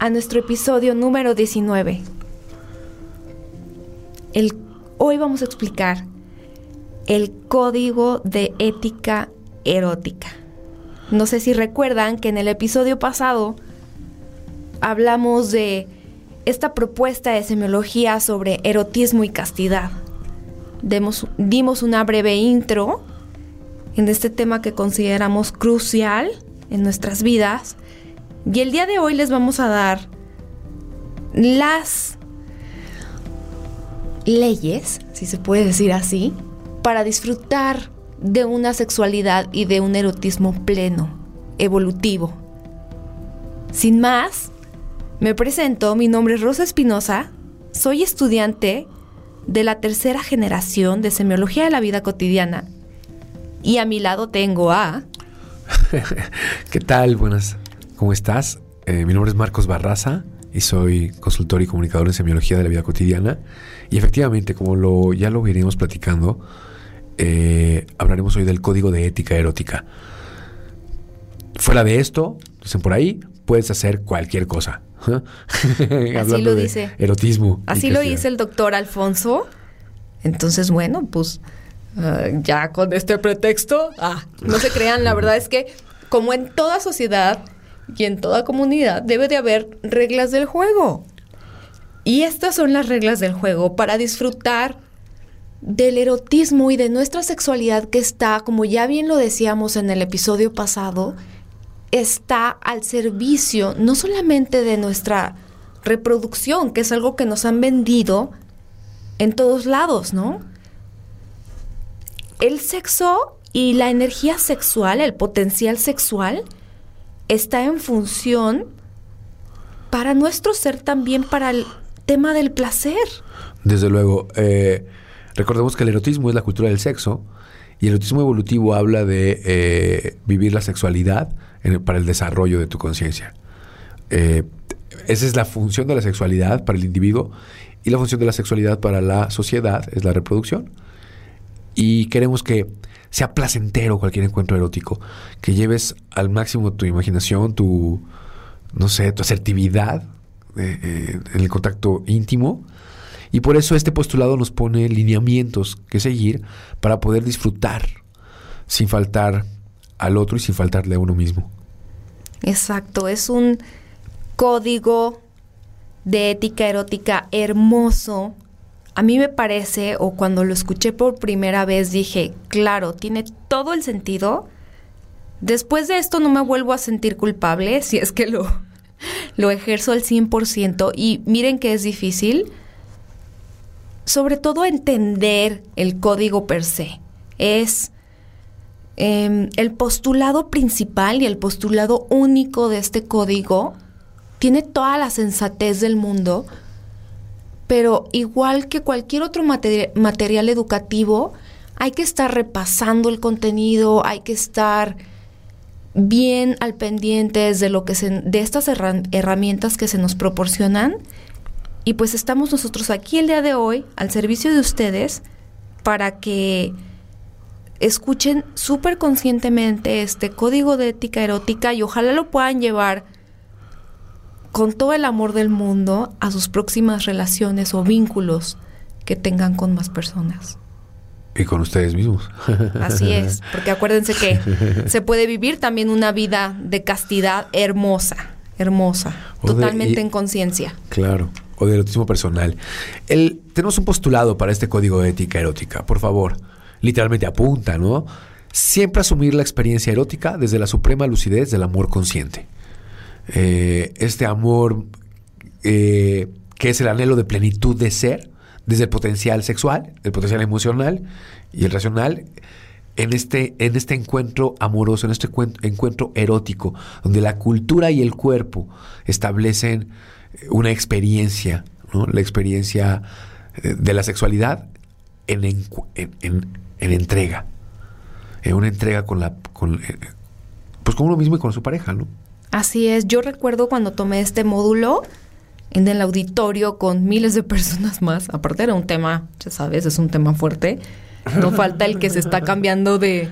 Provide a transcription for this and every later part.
a nuestro episodio número 19. El, hoy vamos a explicar el código de ética erótica. No sé si recuerdan que en el episodio pasado hablamos de esta propuesta de semiología sobre erotismo y castidad. dimos una breve intro en este tema que consideramos crucial en nuestras vidas y el día de hoy les vamos a dar las leyes, si se puede decir así, para disfrutar de una sexualidad y de un erotismo pleno, evolutivo. Sin más, me presento, mi nombre es Rosa Espinosa, soy estudiante de la tercera generación de semiología de la vida cotidiana y a mi lado tengo a... ¿Qué tal? Buenas ¿Cómo estás? Eh, mi nombre es Marcos Barraza y soy consultor y comunicador en semiología de la vida cotidiana. Y efectivamente, como lo, ya lo iremos platicando, eh, hablaremos hoy del código de ética erótica. Fuera de esto, dicen por ahí, puedes hacer cualquier cosa. Así lo dice. Erotismo. Así lo dice el doctor Alfonso. Entonces, bueno, pues ah, ya con este pretexto, ah, no se crean, la verdad es que como en toda sociedad, y en toda comunidad debe de haber reglas del juego. Y estas son las reglas del juego para disfrutar del erotismo y de nuestra sexualidad que está, como ya bien lo decíamos en el episodio pasado, está al servicio no solamente de nuestra reproducción, que es algo que nos han vendido en todos lados, ¿no? El sexo y la energía sexual, el potencial sexual, está en función para nuestro ser también para el tema del placer. Desde luego, eh, recordemos que el erotismo es la cultura del sexo y el erotismo evolutivo habla de eh, vivir la sexualidad para el desarrollo de tu conciencia. Eh, esa es la función de la sexualidad para el individuo y la función de la sexualidad para la sociedad es la reproducción. Y queremos que sea placentero cualquier encuentro erótico, que lleves al máximo tu imaginación, tu, no sé, tu asertividad eh, eh, en el contacto íntimo. Y por eso este postulado nos pone lineamientos que seguir para poder disfrutar sin faltar al otro y sin faltarle a uno mismo. Exacto, es un código de ética erótica hermoso a mí me parece, o cuando lo escuché por primera vez dije, claro, tiene todo el sentido. Después de esto no me vuelvo a sentir culpable si es que lo, lo ejerzo al 100% y miren que es difícil. Sobre todo entender el código per se. Es em, el postulado principal y el postulado único de este código. Tiene toda la sensatez del mundo pero igual que cualquier otro material educativo, hay que estar repasando el contenido, hay que estar bien al pendiente de lo que de estas herramientas que se nos proporcionan. Y pues estamos nosotros aquí el día de hoy al servicio de ustedes para que escuchen súper conscientemente este código de ética erótica y ojalá lo puedan llevar con todo el amor del mundo a sus próximas relaciones o vínculos que tengan con más personas. Y con ustedes mismos. Así es, porque acuérdense que se puede vivir también una vida de castidad hermosa, hermosa, totalmente en conciencia. Claro, o de erotismo personal. El, tenemos un postulado para este código de ética erótica, por favor, literalmente apunta, ¿no? Siempre asumir la experiencia erótica desde la suprema lucidez del amor consciente. Eh, este amor eh, que es el anhelo de plenitud de ser, desde el potencial sexual, el potencial emocional y el racional, en este, en este encuentro amoroso, en este encuentro erótico, donde la cultura y el cuerpo establecen una experiencia, la experiencia eh, de la sexualidad en, entrega, en una entrega con la, con, eh, pues con uno mismo y con su pareja, ¿no? Así es, yo recuerdo cuando tomé este módulo en el auditorio con miles de personas más, aparte era un tema, ya sabes, es un tema fuerte, no falta el que se está cambiando de,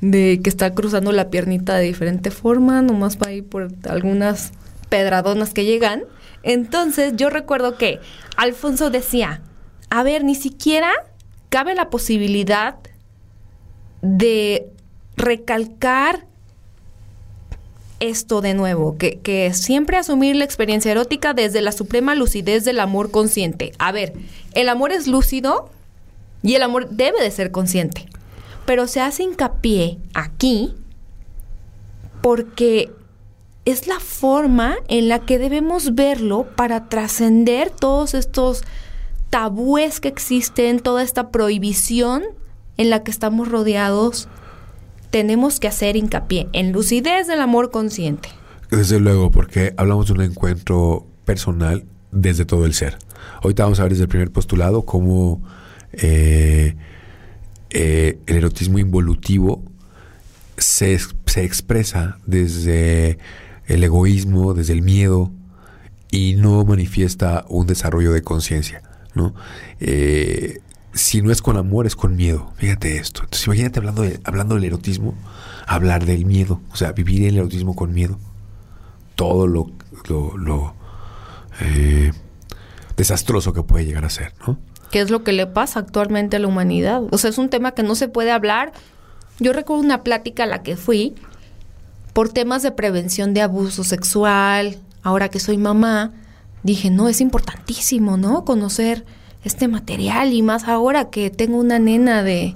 de que está cruzando la piernita de diferente forma, nomás para ir por algunas pedradonas que llegan. Entonces yo recuerdo que Alfonso decía, a ver, ni siquiera cabe la posibilidad de recalcar esto de nuevo, que, que siempre asumir la experiencia erótica desde la suprema lucidez del amor consciente. A ver, el amor es lúcido y el amor debe de ser consciente. Pero se hace hincapié aquí porque es la forma en la que debemos verlo para trascender todos estos tabúes que existen, toda esta prohibición en la que estamos rodeados tenemos que hacer hincapié en lucidez del amor consciente. Desde luego, porque hablamos de un encuentro personal desde todo el ser. Ahorita vamos a ver desde el primer postulado cómo eh, eh, el erotismo involutivo se, expresa desde el egoísmo, desde el miedo y no manifiesta un desarrollo de conciencia. ¿no? Eh, si no es con amor, es con miedo. Fíjate esto. Entonces, imagínate hablando, hablando del erotismo, hablar del miedo, o sea, vivir el erotismo con miedo. Todo lo, lo, eh, desastroso que puede llegar a ser, ¿no? ¿Qué es lo que le pasa actualmente a la humanidad? O sea, es un tema que no se puede hablar. Yo recuerdo una plática a la que fui por temas de prevención de abuso sexual. Ahora que soy mamá, dije, no, es importantísimo, ¿no? Conocer este material y más ahora que tengo una nena de,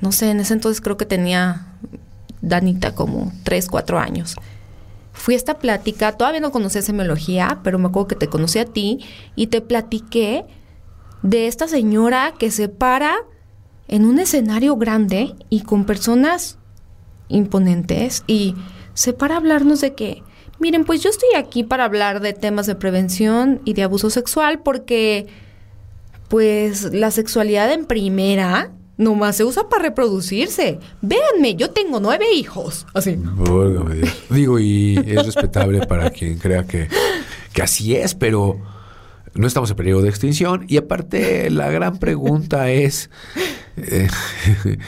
no sé, en ese entonces creo que tenía Danita como 3, 4 años. Fui a esta plática, todavía no conocía semiología, pero me acuerdo que te conocí a ti y te platiqué de esta señora que se para en un escenario grande y con personas imponentes y se para a hablarnos de que, miren, pues yo estoy aquí para hablar de temas de prevención y de abuso sexual porque pues la sexualidad en primera nomás se usa para reproducirse. Véanme, yo tengo nueve hijos. Así. Digo, y es respetable para quien crea que, que así es, pero no estamos en periodo de extinción. Y aparte, la gran pregunta es. Eh,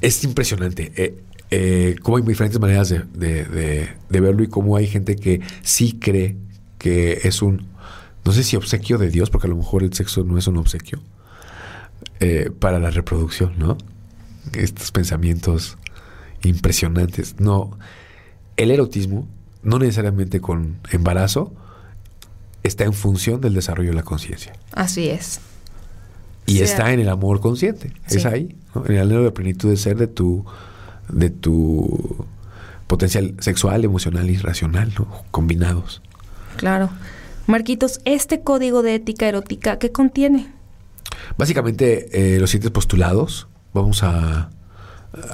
es impresionante. Eh, eh, cómo hay diferentes maneras de, de verlo y cómo hay gente que sí cree que es un no sé si obsequio de Dios, porque a lo mejor el sexo no es un obsequio, eh, para la reproducción, ¿no? Estos pensamientos impresionantes. No, el erotismo, no necesariamente con embarazo, está en función del desarrollo de la conciencia. Así es. Y está en el amor consciente, es ahí, en el anhelo de plenitud de ser de tu, de tu potencial sexual, emocional y racional, ¿no? combinados. Claro. Marquitos, este código de ética erótica, ¿qué contiene? Básicamente, eh, los siguientes postulados, vamos a,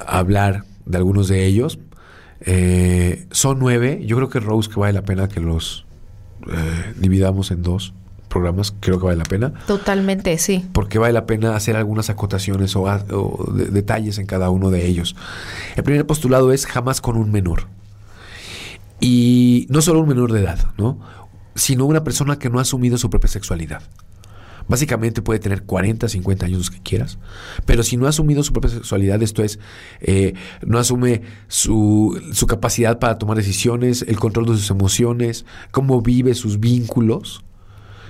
hablar de algunos de ellos. Eh, son nueve, yo creo que Rose que vale la pena que los eh, dividamos en dos programas, creo que vale la pena. Totalmente, sí. Porque vale la pena hacer algunas acotaciones o, detalles en cada uno de ellos. El primer postulado es jamás con un menor. Y no solo un menor de edad, ¿no? Sino una persona que no ha asumido su propia sexualidad. Básicamente puede tener 40, 50 años que quieras, pero si no ha asumido su propia sexualidad, esto es, eh, no asume su, capacidad para tomar decisiones, el control de sus emociones, cómo vive sus vínculos,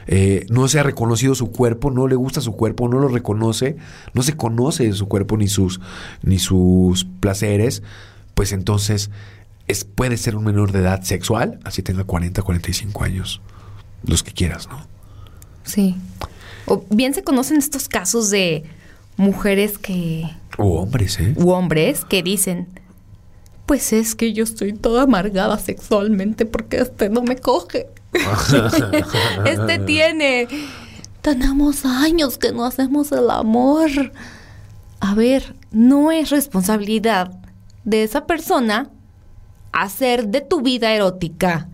eh, no se ha reconocido su cuerpo, no le gusta su cuerpo, no lo reconoce, no se conoce su cuerpo ni sus, ni sus placeres, pues entonces puede ser un menor de edad sexual, así tenga 40, 45 años, los que quieras, ¿no? Sí. O bien se conocen estos casos de mujeres que... O hombres, ¿eh? U hombres que dicen, pues es que yo estoy toda amargada sexualmente porque este no me coge. este tiene... Tenemos años que no hacemos el amor. A ver, no es responsabilidad de esa persona hacer de tu vida erótica.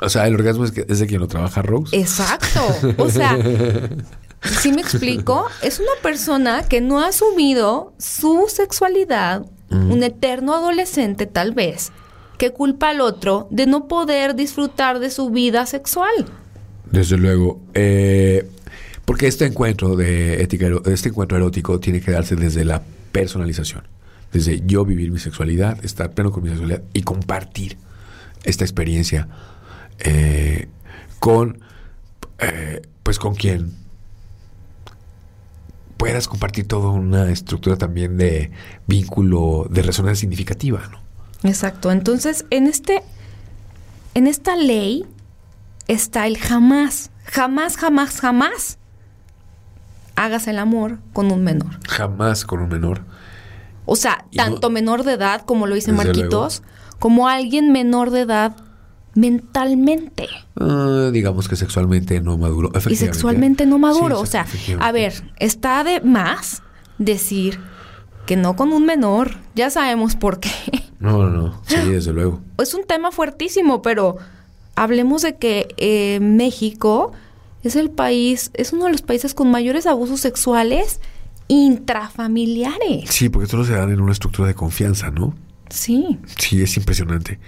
O sea, el orgasmo es, de quien lo trabaja Rose. Exacto. O sea, si me explico, es una persona que no ha asumido su sexualidad, un eterno adolescente tal vez, que culpa al otro de no poder disfrutar de su vida sexual. Desde luego. Eh, porque este encuentro de ética, este encuentro erótico tiene que darse desde la personalización. Desde yo vivir mi sexualidad, estar pleno con mi sexualidad y compartir esta experiencia eh, con, eh, pues con quien puedas compartir toda una estructura también de vínculo, de resonancia significativa, ¿no? Exacto. Entonces, en este, en esta ley está el jamás, jamás, jamás, jamás hagas el amor con un menor. Jamás con un menor. O sea, tanto menor de edad, como lo dice Marquitos, como alguien menor de edad mentalmente. Ah, digamos que sexualmente no maduro. Y sexualmente no maduro. o sea, a ver, está de más decir que no con un menor. Ya sabemos por qué. No, no, no. Sí, desde luego. Es un tema fuertísimo, pero hablemos de que eh, México es el país, es uno de los países con mayores abusos sexuales intrafamiliares. Sí, porque solo se dan en una estructura de confianza, ¿no? Sí. Sí, es impresionante.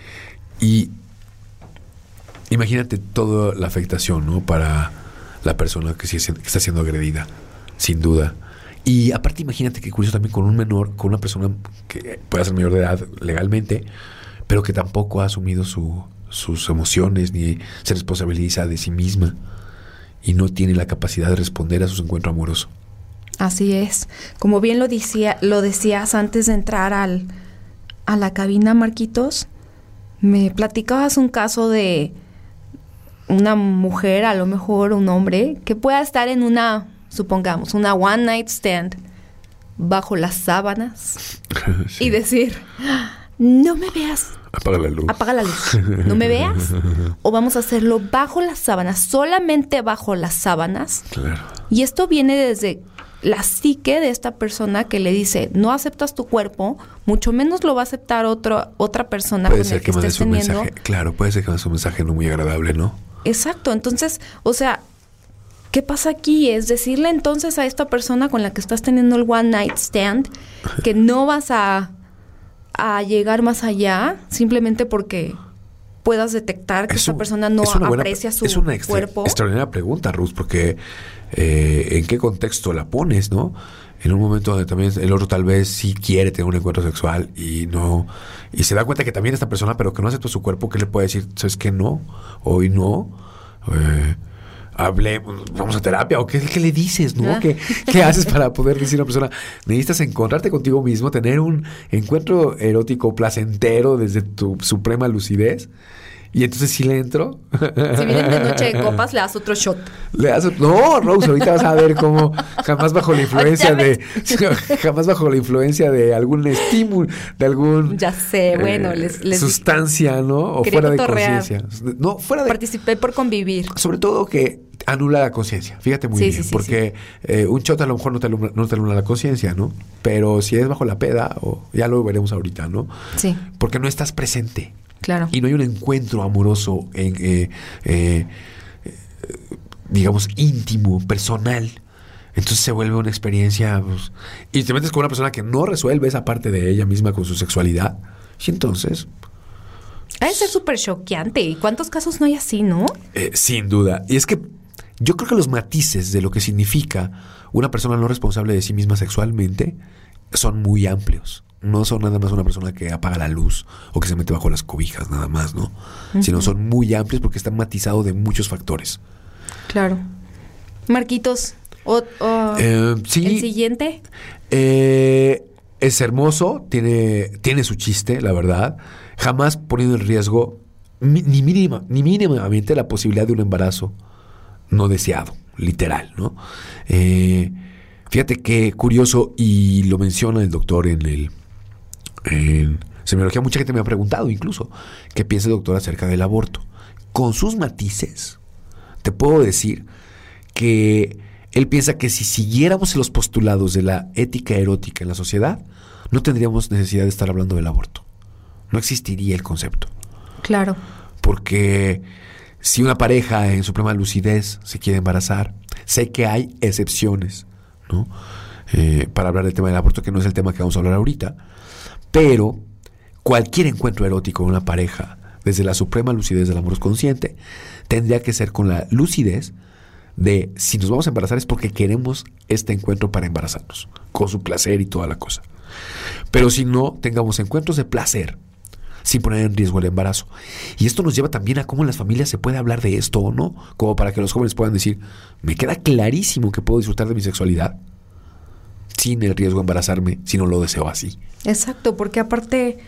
Y imagínate toda la afectación, ¿no? Para la persona que, está siendo agredida, sin duda. Y aparte, imagínate que curioso también con un menor, con una persona que puede ser mayor de edad legalmente, pero que tampoco ha asumido sus emociones ni se responsabiliza de sí misma y no tiene la capacidad de responder a su encuentro amoroso. Así es. Como bien lo, decía, lo decías antes de entrar al, a la cabina, Marquitos, me platicabas un caso de una mujer, a lo mejor un hombre, que pueda estar en una, supongamos, una one night stand bajo las sábanas y decir, no me veas. Apaga la luz. Apaga la luz. No me veas. O vamos a hacerlo bajo las sábanas, solamente bajo las sábanas. Claro. Y esto viene desde la psique de esta persona que le dice, no aceptas tu cuerpo, mucho menos lo va a aceptar otro, otra persona puede ser que, estés un Mensaje, claro, puede ser que mandes un mensaje no muy agradable, ¿no? Exacto, entonces, o sea, ¿qué pasa aquí? Es decirle entonces a esta persona con la que estás teniendo el one night stand que no vas a, a llegar más allá simplemente porque puedas detectar que esta persona no aprecia su es una cuerpo. extraordinaria pregunta, Ruth, porque eh, en qué contexto la pones, ¿no? En un momento donde también el otro tal vez sí quiere tener un encuentro sexual y no y se da cuenta que también esta persona, pero que no acepta su cuerpo, ¿qué le puede decir? ¿Sabes qué? No, hoy no. Eh, hable, vamos a terapia, o qué, qué le dices, ¿no? ¿Qué, ¿Qué, haces para poder decir a una persona, necesitas encontrarte contigo mismo, tener un encuentro erótico placentero desde tu suprema lucidez y entonces sí le entro. Si vienen de noche de copas, le das otro shot. Le das No, Rose, ahorita vas a ver cómo jamás bajo la influencia de. jamás bajo la influencia de algún estímulo, de algún. Ya sé, bueno, eh, les, Sustancia, ¿no? O fuera de conciencia. No, fuera de. Participé por convivir. Sobre todo que anula la conciencia. Fíjate muy bien. porque eh, un shot a lo mejor no te, no te anula la conciencia, ¿no? Pero si es bajo la peda, o ya lo veremos ahorita, ¿no? Sí. Porque no estás presente. Y no hay un encuentro amoroso, en, eh, eh, digamos, íntimo, personal. Entonces se vuelve una experiencia. Pues, y te metes con una persona que no resuelve esa parte de ella misma con su sexualidad. Y entonces. Ha de ser súper choqueante. ¿Y cuántos casos no hay así, no? Eh, sin duda. Y es que yo creo que los matices de lo que significa una persona no responsable de sí misma sexualmente son muy amplios no son nada más una persona que apaga la luz o que se mete bajo las cobijas, nada más, ¿no? Sino son muy amplios porque están matizados de muchos factores. Claro. Marquitos, o, eh, ¿el siguiente? Eh, es hermoso, tiene, tiene su chiste, la verdad. Jamás poniendo en riesgo ni, mínima, ni mínimamente la posibilidad de un embarazo no deseado, literal, ¿no? Eh, fíjate qué curioso, y lo menciona el doctor en el en semiología mucha gente me ha preguntado incluso qué piensa el doctor acerca del aborto. Con sus matices, te puedo decir que él piensa que si siguiéramos los postulados de la ética erótica en la sociedad, no tendríamos necesidad de estar hablando del aborto. No existiría el concepto. Claro. Porque si una pareja en su plena lucidez se quiere embarazar, sé que hay excepciones, ¿no? Eh, para hablar del tema del aborto, que no es el tema que vamos a hablar ahorita, pero cualquier encuentro erótico con una pareja, desde la suprema lucidez del amor consciente, tendría que ser con la lucidez de si nos vamos a embarazar es porque queremos este encuentro para embarazarnos, con su placer y toda la cosa. Pero si no, tengamos encuentros de placer sin poner en riesgo el embarazo. Y esto nos lleva también a cómo en las familias se puede hablar de esto o no, como para que los jóvenes puedan decir, me queda clarísimo que puedo disfrutar de mi sexualidad sin el riesgo de embarazarme si no lo deseo así. Exacto, porque aparte,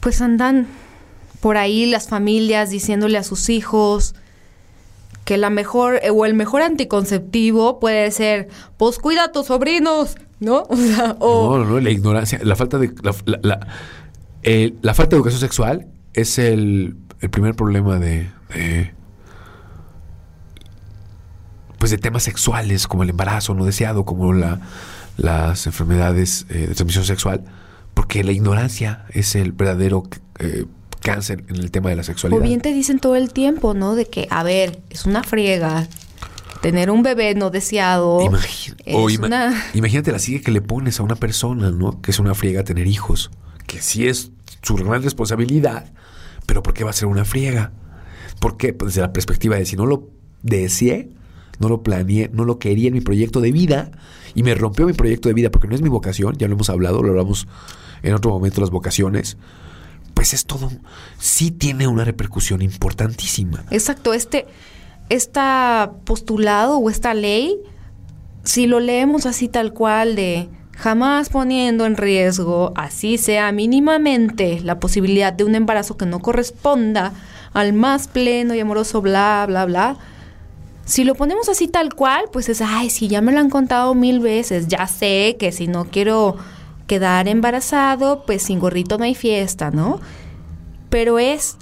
pues andan por ahí las familias diciéndole a sus hijos, que la mejor o el mejor anticonceptivo puede ser, pues cuida a tus sobrinos, ¿no? O No, no, la ignorancia, la falta de la, la, falta de educación sexual es el, el primer problema de, pues de temas sexuales como el embarazo no deseado, como la, las enfermedades eh, de transmisión sexual, porque la ignorancia es el verdadero eh, cáncer en el tema de la sexualidad. O bien te dicen todo el tiempo, ¿no? De que, a ver, es una friega. Tener un bebé no deseado. Imagínate la sigue que le pones a una persona, ¿no? Que es una friega tener hijos. Que sí es su gran responsabilidad. Pero ¿por qué va a ser una friega? ¿Por qué? Pues desde la perspectiva de si no lo deseé, no lo planeé, no lo quería en mi proyecto de vida y me rompió mi proyecto de vida porque no es mi vocación, ya lo hemos hablado, lo hablamos en otro momento las vocaciones pues es todo, sí tiene una repercusión importantísima. Exacto, este, esta postulado o esta ley, si lo leemos así tal cual de jamás poniendo en riesgo, así sea mínimamente, la posibilidad de un embarazo que no corresponda al más pleno y amoroso, bla, bla, bla. Si lo ponemos así tal cual, pues es, ay, sí, ya me lo han contado mil veces, ya sé que si no quiero quedar embarazado, pues sin gorrito no hay fiesta, ¿no? Pero es,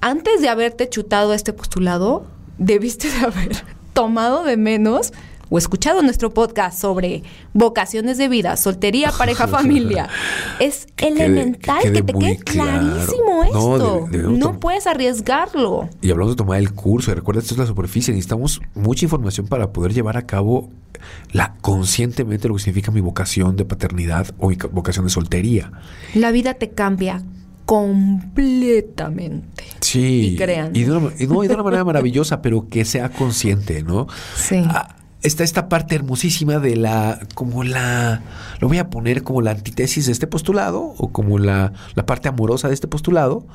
antes de haberte chutado este postulado, debiste de haber tomado de menos o escuchado nuestro podcast sobre vocaciones de vida, soltería, pareja, familia. Es elemental que, te quede clarísimo esto. No, puedes arriesgarlo. Y hablamos de tomar el curso, y recuerda, esto es la superficie, necesitamos mucha información para poder llevar a cabo la conscientemente lo que significa mi vocación de paternidad o mi vocación de soltería. La vida te cambia completamente. Sí. Y crean. Y de, una, manera maravillosa, pero que sea consciente, ¿no? Sí. Ah, está esta parte hermosísima de la, como la, lo voy a poner como la antítesis de este postulado, o como la, la parte amorosa de este postulado,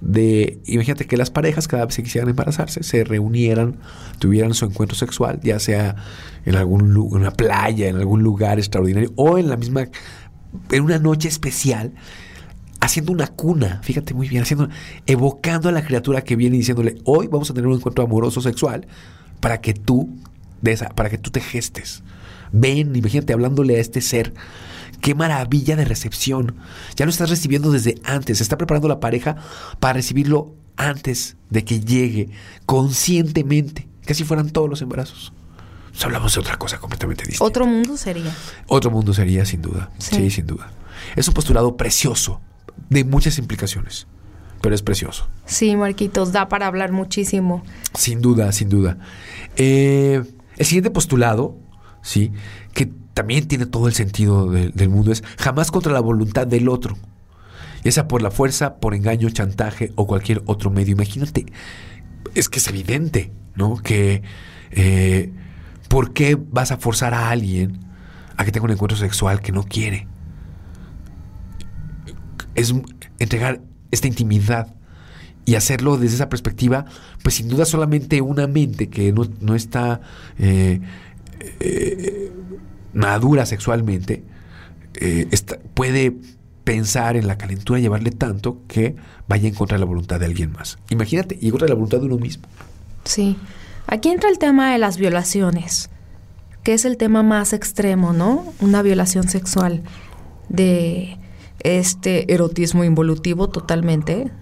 de, imagínate que las parejas cada vez que quisieran embarazarse, se reunieran, tuvieran su encuentro sexual, ya sea en algún en una playa, en algún lugar extraordinario, o en la misma, en una noche especial, haciendo una cuna, fíjate muy bien, haciendo, evocando a la criatura que viene y diciéndole, hoy vamos a tener un encuentro amoroso sexual para que tú de esa, para que tú te gestes. Ven, imagínate hablándole a este ser. Qué maravilla de recepción. Ya lo estás recibiendo desde antes. Se está preparando la pareja para recibirlo antes de que llegue conscientemente. Casi fueran todos los embarazos. hablamos de otra cosa completamente distinta. Otro mundo sería. Otro mundo sería, sin duda. sí, sin duda. Es un postulado precioso, de muchas implicaciones pero es precioso. Sí, Marquitos, da para hablar muchísimo. Sin duda, sin duda. Eh, el siguiente postulado, ¿sí? que también tiene todo el sentido del mundo, es jamás contra la voluntad del otro. Ya sea por la fuerza, por engaño, chantaje o cualquier otro medio. Imagínate, es que es evidente, ¿no? Que eh, ¿por qué vas a forzar a alguien a que tenga un encuentro sexual que no quiere? Es entregar esta intimidad y hacerlo desde esa perspectiva, pues sin duda solamente una mente que no, está eh, eh, madura sexualmente eh, puede pensar en la calentura y llevarle tanto que vaya en contra de la voluntad de alguien más. Imagínate, y en contra de la voluntad de uno mismo. Sí. Aquí entra el tema de las violaciones, que es el tema más extremo, ¿no? Una violación sexual de este erotismo involutivo totalmente,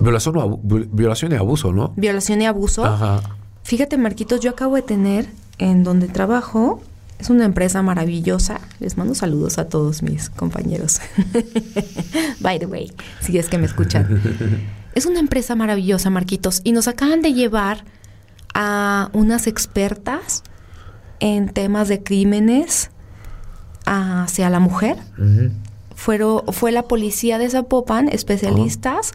Violación, violación y abuso, ¿no? Violación y abuso. Ajá. Fíjate, Marquitos, yo acabo de tener en donde trabajo es una empresa maravillosa. Les mando saludos a todos mis compañeros. By the way, si es que me escuchan. Es una empresa maravillosa, Marquitos, y nos acaban de llevar a unas expertas en temas de crímenes hacia la mujer. Fueron, fue la policía de Zapopan, especialistas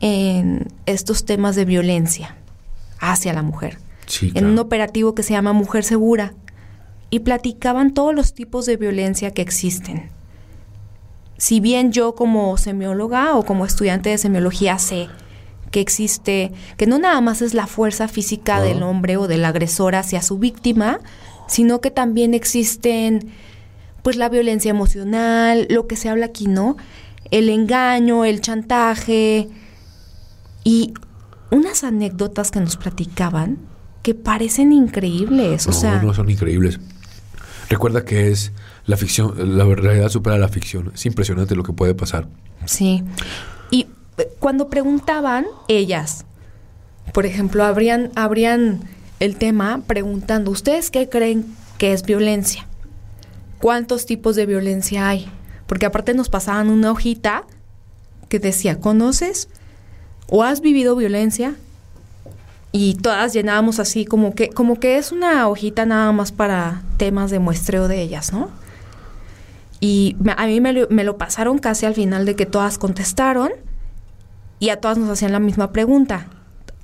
en estos temas de violencia hacia la mujer. En un operativo que se llama Mujer Segura. Y platicaban todos los tipos de violencia que existen. Si bien yo como semióloga o como estudiante de semiología sé que existe, que no nada más es la fuerza física del hombre o del agresor hacia su víctima, sino que también existen pues la violencia emocional, lo que se habla aquí, ¿no? El engaño, el chantaje y unas anécdotas que nos platicaban que parecen increíbles, o sea, no son increíbles. Recuerda que es la ficción, la realidad supera la ficción. Es impresionante lo que puede pasar. Sí. Y eh, cuando preguntaban ellas, por ejemplo, habrían, habrían el tema preguntando, ¿ustedes qué creen que es violencia? ¿Cuántos tipos de violencia hay? Porque aparte nos pasaban una hojita que decía, ¿conoces o has vivido violencia? Y todas llenábamos así como que, como que es una hojita nada más para temas de muestreo de ellas, ¿no? Y a mí me lo, pasaron casi al final de que todas contestaron y a todas nos hacían la misma pregunta.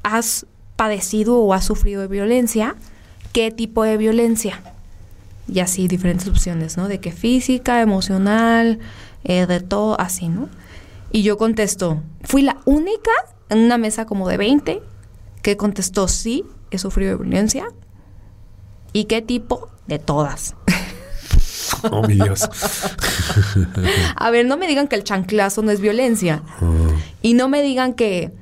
¿Has padecido o has sufrido de violencia? ¿Qué tipo de violencia? Y así diferentes opciones, ¿no? De que física, emocional, eh, de todo así, ¿no? Y yo contesto, fui la única en una mesa como de 20 que contestó sí, he sufrido de violencia. ¿Y qué tipo? De todas. Oh, mi Dios. A ver, no me digan que el chanclazo no es violencia. Oh. Y no me digan que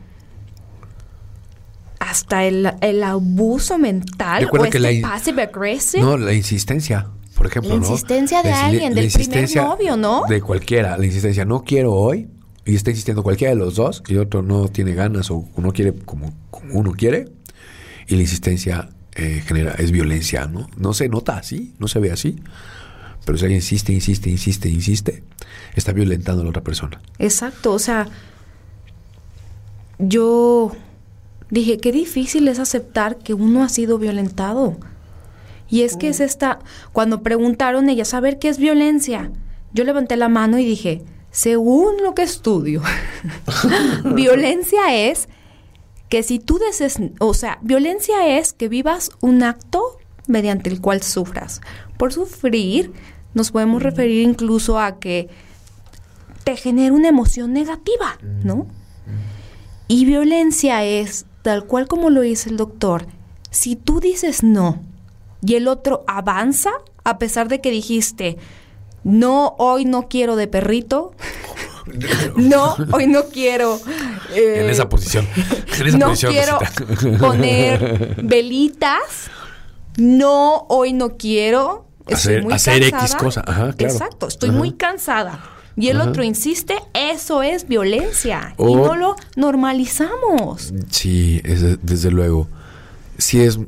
hasta el, abuso mental o este la, passive aggressive. No, la insistencia, por ejemplo, La insistencia de alguien, del primer novio, ¿no? De cualquiera, la insistencia, no quiero hoy, y está insistiendo cualquiera de los dos, y otro no tiene ganas o uno quiere como, como uno quiere, y la insistencia eh, genera, es violencia, ¿no? No se nota así, no se ve así, pero si alguien insiste, insiste, insiste, insiste, está violentando a la otra persona. Exacto, o sea, yo dije, qué difícil es aceptar que uno ha sido violentado. Y es que es esta, cuando preguntaron ellas, a ver, ¿qué es violencia? Yo levanté la mano y dije, según lo que estudio, violencia es que si tú deses, o sea, violencia es que vivas un acto mediante el cual sufras. Por sufrir, nos podemos referir incluso a que te genera una emoción negativa, ¿no? Y violencia es tal cual como lo dice el doctor, si tú dices no y el otro avanza, a pesar de que dijiste, no, hoy no quiero de perrito, no, hoy no quiero. en esa posición. no quiero poner velitas. No, hoy no quiero. Hacer, hacer X cosa. Exacto, estoy muy cansada y el otro insiste, eso es violencia y no lo normalizamos. Sí, desde luego. Sí es...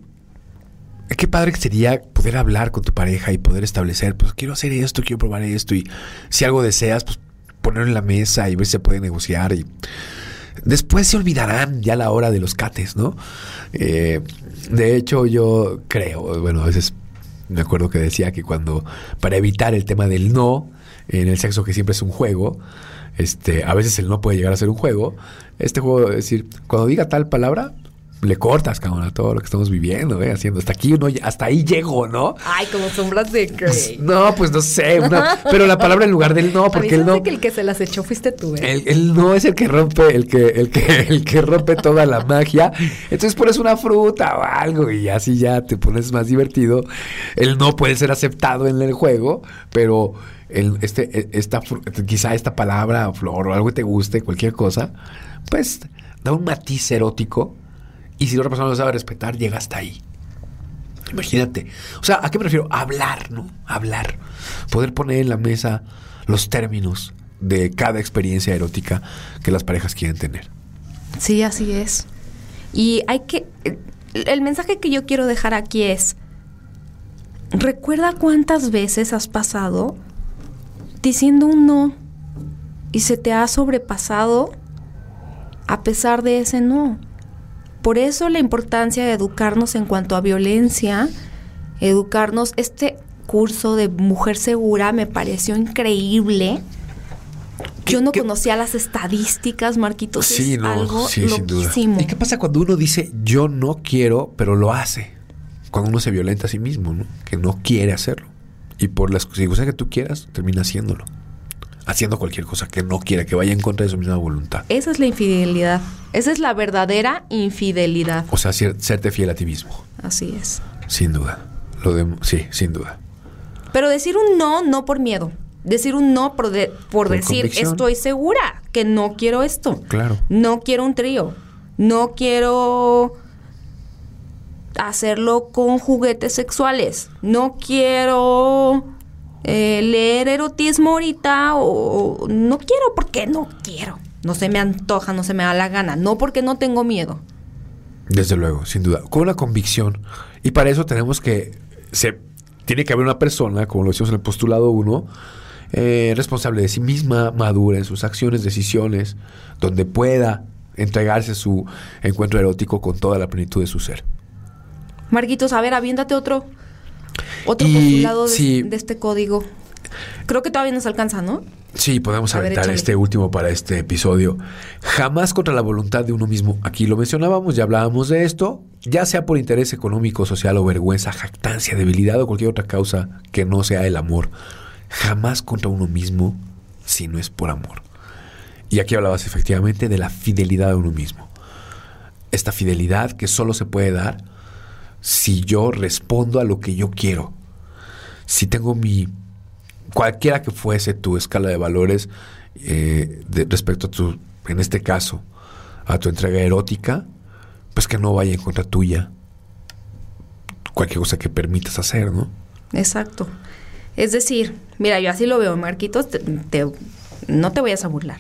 Qué padre sería poder hablar con tu pareja y poder establecer, pues quiero hacer esto, quiero probar esto y si algo deseas, pues ponerlo en la mesa y ver si se puede negociar y después se olvidarán ya la hora de los cates, ¿no? Eh, de hecho, yo creo, bueno, a veces me acuerdo que decía que cuando, para evitar el tema del no, en el sexo que siempre es un juego, este, a veces el no puede llegar a ser un juego. Este juego, es decir, cuando diga tal palabra, le cortas, cabrón, a todo lo que estamos viviendo, ¿eh? Haciendo. Hasta aquí uno, hasta ahí llego, ¿no? Ay, como sombras de Grey. No, pues no sé. pero la palabra en lugar del no, porque el no. que el que se las echó fuiste tú, ¿eh? El, no es el que rompe, el que, el que, el que rompe toda la magia. Entonces pones una fruta o algo y así ya te pones más divertido. El no puede ser aceptado en el juego, pero este, e, esta, quizá esta palabra, flor o algo que te guste, cualquier cosa, pues da un matiz erótico y si la otra persona lo sabe respetar, llega hasta ahí. Imagínate. O sea, ¿a qué me refiero? Hablar, ¿no? Hablar. Poder poner en la mesa los términos de cada experiencia erótica que las parejas quieren tener. Sí, así es. Y hay que... El mensaje que yo quiero dejar aquí es, recuerda cuántas veces has pasado diciendo un no y se te ha sobrepasado a pesar de ese no. Por eso la importancia de educarnos en cuanto a violencia, educarnos, este curso de mujer segura me pareció increíble. Yo no conocía las estadísticas, Marquitos. Sí, es no, algo sí, sin duda. loquísimo. ¿Y qué pasa cuando uno dice yo no quiero, pero lo hace? Cuando uno se violenta a sí mismo, ¿no? Que no quiere hacerlo. Y por las circunstancias que tú quieras, termina haciéndolo. Haciendo cualquier cosa que no quiera, que vaya en contra de su misma voluntad. Esa es la infidelidad. Esa es la verdadera infidelidad. O sea, ser- serte fiel a ti mismo. Así es. Sin duda. Lo de, sí, sin duda. Pero decir un no, no por miedo. Decir un no por, de- por Por decir, convicción. estoy segura que no quiero esto. Claro. No quiero un trío. No quiero hacerlo con juguetes sexuales. No quiero eh, leer erotismo ahorita o, o no quiero porque no quiero. No se me antoja, no se me da la gana. No porque no tengo miedo. Desde luego, sin duda. Con una convicción. Y para eso tenemos que. Se, tiene que haber una persona, como lo decimos en el postulado 1, eh, responsable de sí misma, madura en sus acciones, decisiones, donde pueda entregarse su encuentro erótico con toda la plenitud de su ser. Marquitos, a ver, aviéntate otro. Otro Y, postulado de, sí. de este código. Creo que todavía nos alcanza, ¿no? Sí, podemos A aventar este último para este episodio. Jamás contra la voluntad de uno mismo. Aquí lo mencionábamos, ya hablábamos de esto, ya sea por interés económico, social o vergüenza, jactancia, debilidad o cualquier otra causa que no sea el amor. Jamás contra uno mismo si no es por amor. Y aquí hablabas efectivamente de la fidelidad a uno mismo. Esta fidelidad que solo se puede dar si yo respondo a lo que yo quiero. Si tengo mi cualquiera que fuese tu escala de valores eh, de- respecto a tu, en este caso, a tu entrega erótica, pues que no vaya en contra tuya cualquier cosa que permitas hacer, ¿no? Exacto. Es decir, mira, yo así lo veo, Marquitos, te- te- no te vayas a burlar.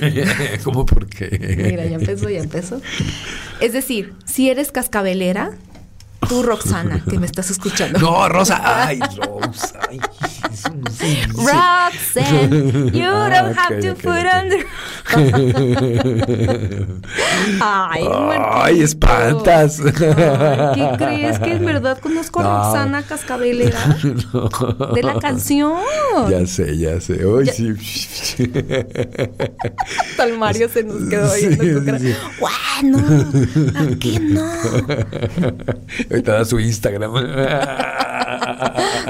¿Cómo porque? Mira, ya empezó, ya empezó. Es decir, si eres cascabelera, tú, Roxana, que me estás escuchando. No, Rosa. Ay, Rosa. No. Roxanne, you don't have to put under. Ay, espantas. ¿Qué crees? Que en verdad conozco a No. Roxana Cascabelera de la canción. Ya sé, ya sé. Hoy sí. El Mario se nos quedó viendo sí. Bueno, ¿a qué no? Ahorita da su Instagram.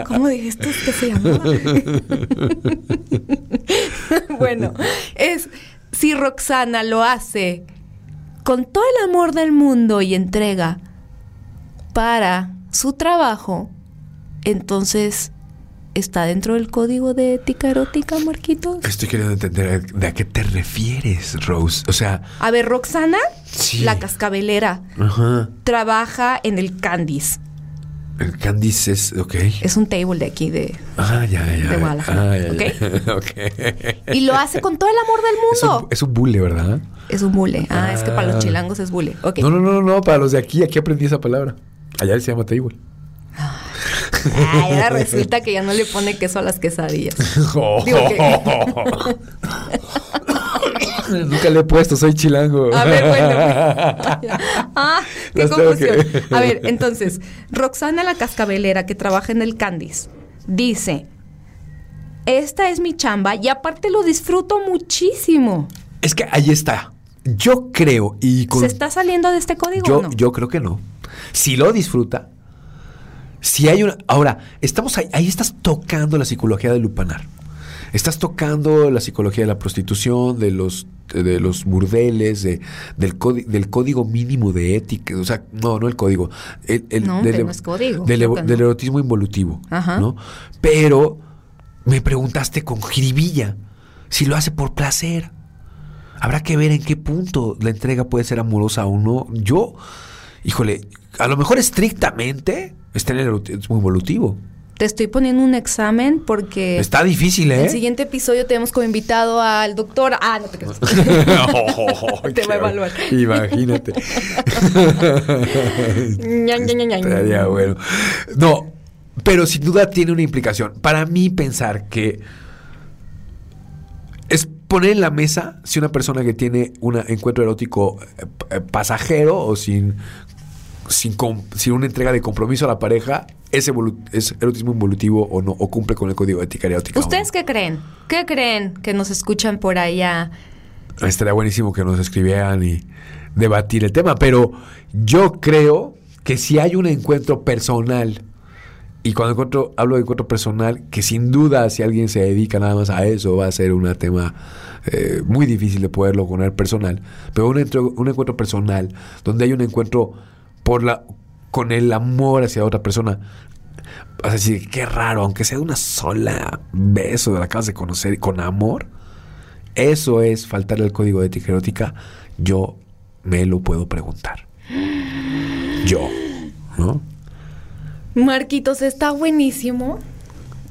¿Cómo dijiste que se llamaba? bueno, es si Roxana lo hace con todo el amor del mundo y entrega para su trabajo, entonces está dentro del código de ética erótica, Marquitos. Estoy queriendo entender de a qué te refieres, Rose. O sea, A ver, Roxana, Sí. la cascabelera, ajá. trabaja en el Candice. El Candice es. Ok. Es un table de aquí de... Ah, ya, ya. De Guadalajara, Ah, ya, ya. ok. Y lo hace con todo el amor del Es un, mundo. es un bule, ¿verdad? Es un bule. Ah, es que para Ah. los chilangos es bule. Ok. No, no, no, no, para los de aquí, aquí aprendí esa palabra. Allá se llama table. Ay, ahora resulta que ya no le pone queso a las quesadillas. Digo Nunca le he puesto, soy chilango. A ver, bueno. Ah, qué confusión. que- A ver, entonces, Roxana la cascabelera que trabaja en el Candice dice, esta es mi chamba y aparte lo disfruto muchísimo. Es que ahí está. Yo creo y con- ¿Se está saliendo de este código yo, o no? yo creo que no. Si lo disfruta, si hay una. Ahora, estamos ahí, ahí estás tocando la psicología del lupanar. Estás tocando la psicología de la prostitución, de los, de los burdeles, de- del, códi- del código mínimo de ética. O sea, no, no el código. El, el- No, del, no es código, Del, erotismo involutivo. Ajá. ¿no? Pero me preguntaste con jiribilla si lo hace por placer. Habrá que ver en qué punto la entrega puede ser amorosa o no. Yo, híjole, a lo mejor estrictamente está en el erotismo involutivo. Te estoy poniendo un examen porque Está difícil, en ¿eh? el siguiente episodio tenemos como invitado al doctor... Ah, no te creas. Te va a evaluar. Imagínate. Estaría bueno. No, Pero sin duda tiene una implicación. Para mí pensar que es poner en la mesa si una persona que tiene un encuentro erótico eh, eh, pasajero o sin, sin, sin, una entrega de compromiso a la pareja es, es, erotismo involutivo o no, o cumple con el código de ética erótica. ¿Ustedes qué creen? ¿Qué creen que nos escuchan por allá? Estaría buenísimo que nos escribieran y debatir el tema, pero yo creo que si hay un encuentro personal, y cuando encuentro, hablo de encuentro personal, que sin duda si alguien se dedica nada más a eso, va a ser un tema eh, muy difícil de poderlo poner personal, pero un, un encuentro personal, donde hay un encuentro por la, con el amor hacia otra persona, vas a decir, qué raro, aunque sea una sola beso de la acabas de conocer con amor, eso es faltarle el código de ética erótica, yo me lo puedo preguntar. Yo, ¿no? Marquitos, está buenísimo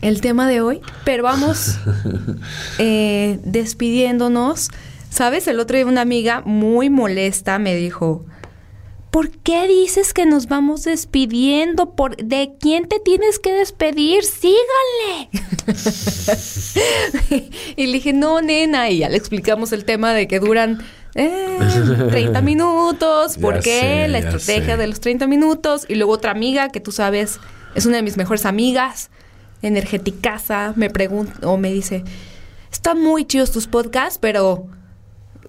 el tema de hoy, pero vamos eh, despidiéndonos. ¿Sabes? El otro día una amiga muy molesta me dijo, ¿por qué dices que nos vamos despidiendo? ¿Por, ¿De quién te tienes que despedir? Síganle. y le dije, no, nena, y ya le explicamos el tema de que duran 30 eh, minutos, ¿por qué? la estrategia de los 30 minutos. Y luego otra amiga que tú sabes es una de mis mejores amigas, energeticasa, me pregunta o me dice, están muy chidos tus podcasts, pero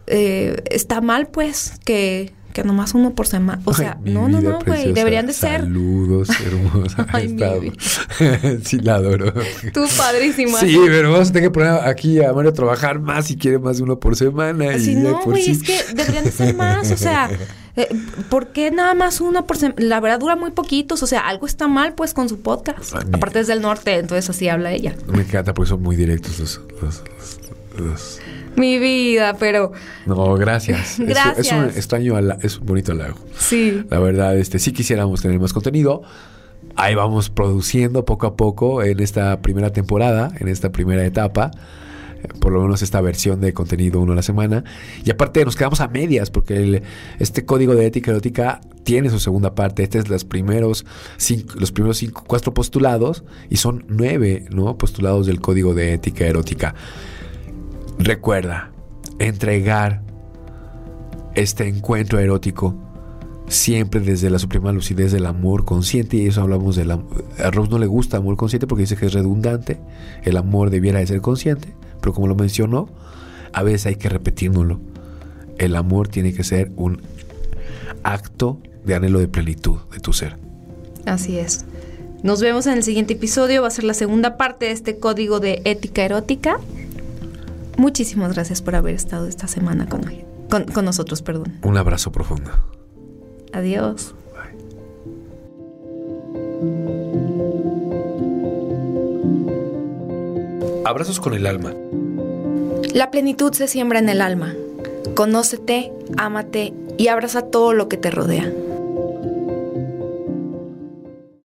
eh, está mal pues que que nomás uno por semana. O sea, no, no, no, güey. Deberían de ser. Saludos, hermosa. Ay, sí, la adoro. Tú padrísima. Sí, pero vamos a tener que poner aquí a Mario a trabajar más si quiere más de uno por semana. Así no, güey, es que deberían de ser más. O sea, eh, ¿por qué nada más uno por semana? La verdad dura muy poquitos. O sea, algo está mal pues con su podcast. Aparte es del norte, entonces así habla ella. Me encanta porque son muy directos los, los, los mi vida, pero... No, gracias. gracias. Es, un extraño, es un bonito halago. Sí. La verdad, este, sí quisiéramos tener más contenido. Ahí vamos produciendo poco a poco en esta primera temporada, en esta primera etapa por lo menos esta versión de contenido uno a la semana. Y aparte nos quedamos a medias porque este código de ética erótica tiene su segunda parte. Este es los primeros cinco, los primeros cinco, cuatro postulados y son nueve ¿no? postulados del código de ética erótica. Recuerda, entregar este encuentro erótico siempre desde la suprema lucidez del amor consciente y eso hablamos del amor. A Rose no le gusta amor consciente porque dice que es redundante, el amor debiera de ser consciente, pero como lo mencionó, a veces hay que repetírnoslo. El amor tiene que ser un acto de anhelo de plenitud de tu ser. Así es. Nos vemos en el siguiente episodio, va a ser la segunda parte de este código de ética erótica. Muchísimas gracias por haber estado esta semana con, con, nosotros, perdón. Un abrazo profundo. Adiós. Abrazos con el alma. La plenitud se siembra en el alma. Conócete, ámate y abraza todo lo que te rodea.